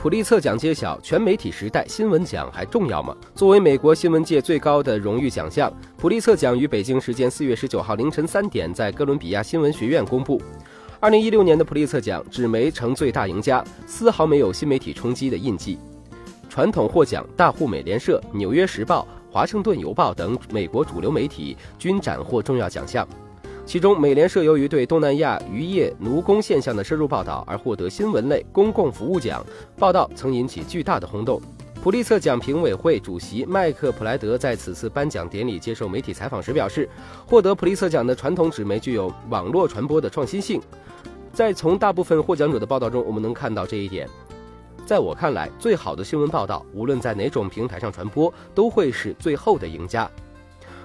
普利策奖揭晓，全媒体时代新闻奖还重要吗？作为美国新闻界最高的荣誉奖项，普利策奖于北京时间四月十九号凌晨三点在哥伦比亚新闻学院公布。二零一六年的普利策奖，纸媒成最大赢家，丝毫没有新媒体冲击的印记。传统获奖大户美联社、纽约时报、华盛顿邮报等美国主流媒体均斩获重要奖项。其中，美联社由于对东南亚渔业奴工现象的深入报道而获得新闻类公共服务奖，报道曾引起巨大的轰动。普利策奖评委会主席麦克普莱德在此次颁奖典礼接受媒体采访时表示，获得普利策奖的传统纸媒具有网络传播的创新性。在从大部分获奖者的报道中，我们能看到这一点。在我看来，最好的新闻报道，无论在哪种平台上传播，都会是最后的赢家。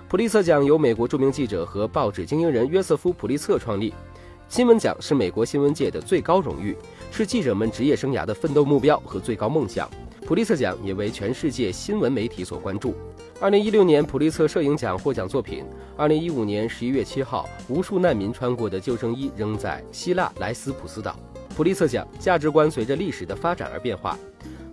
普利策奖由美国著名记者和报纸经营人约瑟夫·普利策创立。新闻奖是美国新闻界的最高荣誉，是记者们职业生涯的奋斗目标和最高梦想。普利策奖也为全世界新闻媒体所关注。二零一六年普利策摄影奖获奖作品。二零一五年十一月七号，无数难民穿过的救生衣扔在希腊莱斯普斯岛。普利策奖价值观随着历史的发展而变化。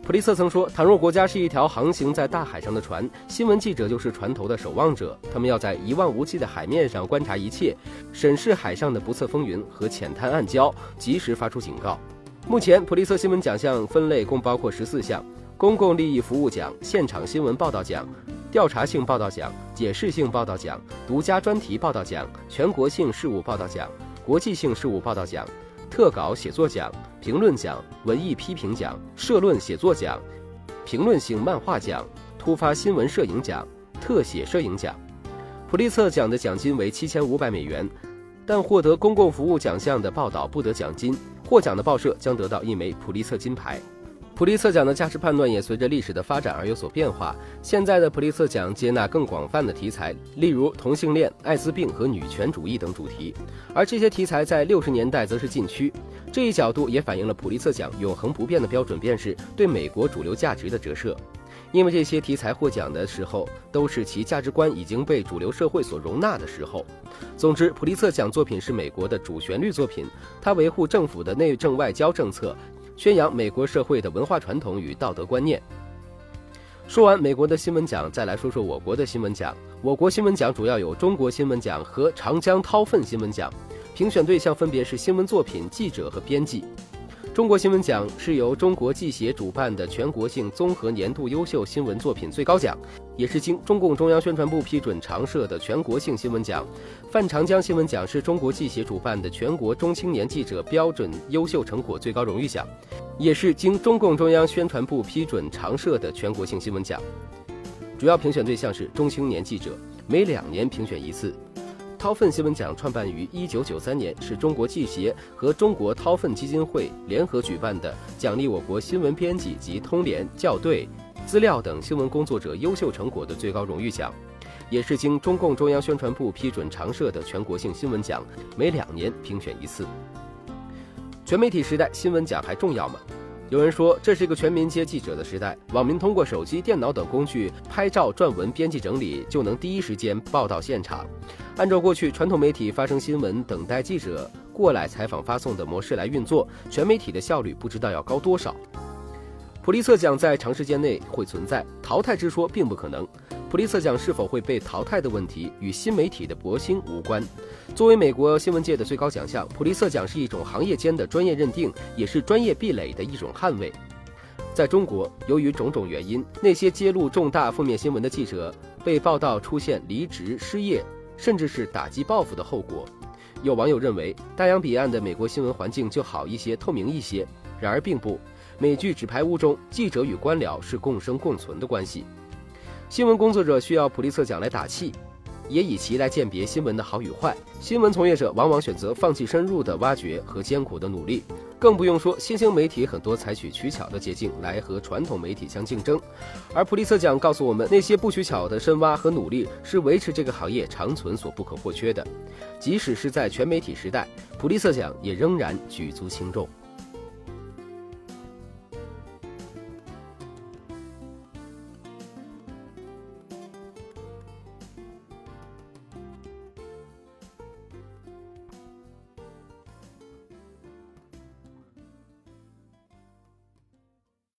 普利策曾说：“倘若国家是一条航行在大海上的船，新闻记者就是船头的守望者。他们要在一望无际的海面上观察一切，审视海上的不测风云和浅滩暗礁，及时发出警告。”目前，普利策新闻奖项分类共包括十四项：公共利益服务奖、现场新闻报道奖、调查性报道奖、解释性报道奖、独家专题报道奖、全国性事务报道奖、国际性事务报道奖。特稿写作奖、评论奖、文艺批评奖、社论写作奖、评论性漫画奖、突发新闻摄影奖、特写摄影奖。普利策奖的奖金为七千五百美元，但获得公共服务奖项的报道不得奖金，获奖的报社将得到一枚普利策金牌。普利策奖的价值判断也随着历史的发展而有所变化。现在的普利策奖接纳更广泛的题材，例如同性恋、艾滋病和女权主义等主题，而这些题材在六十年代则是禁区。这一角度也反映了普利策奖永恒不变的标准，便是对美国主流价值的折射。因为这些题材获奖的时候，都是其价值观已经被主流社会所容纳的时候。总之，普利策奖作品是美国的主旋律作品，它维护政府的内政外交政策。宣扬美国社会的文化传统与道德观念。说完美国的新闻奖，再来说说我国的新闻奖。我国新闻奖主要有中国新闻奖和长江韬奋新闻奖，评选对象分别是新闻作品、记者和编辑。中国新闻奖是由中国记协主办的全国性综合年度优秀新闻作品最高奖，也是经中共中央宣传部批准常设的全国性新闻奖。范长江新闻奖是中国记协主办的全国中青年记者标准优秀成果最高荣誉奖，也是经中共中央宣传部批准常设的全国性新闻奖。主要评选对象是中青年记者，每两年评选一次。韬奋新闻奖创办于一九九三年，是中国记协和中国韬奋基金会联合举办的奖励我国新闻编辑及通联、校对、资料等新闻工作者优秀成果的最高荣誉奖，也是经中共中央宣传部批准常设的全国性新闻奖，每两年评选一次。全媒体时代，新闻奖还重要吗？有人说，这是一个全民皆记者的时代，网民通过手机、电脑等工具拍照、撰文、编辑整理，就能第一时间报道现场。按照过去传统媒体发生新闻、等待记者过来采访、发送的模式来运作，全媒体的效率不知道要高多少。普利策奖在长时间内会存在，淘汰之说并不可能。普利策奖是否会被淘汰的问题与新媒体的博兴无关。作为美国新闻界的最高奖项，普利策奖是一种行业间的专业认定，也是专业壁垒的一种捍卫。在中国，由于种种原因，那些揭露重大负面新闻的记者被报道出现离职、失业，甚至是打击报复的后果。有网友认为，大洋彼岸的美国新闻环境就好一些、透明一些。然而并不，美剧《纸牌屋》中，记者与官僚是共生共存的关系。新闻工作者需要普利策奖来打气，也以其来鉴别新闻的好与坏。新闻从业者往往选择放弃深入的挖掘和艰苦的努力，更不用说新兴媒体很多采取取巧的捷径来和传统媒体相竞争。而普利策奖告诉我们，那些不取巧的深挖和努力是维持这个行业长存所不可或缺的。即使是在全媒体时代，普利策奖也仍然举足轻重。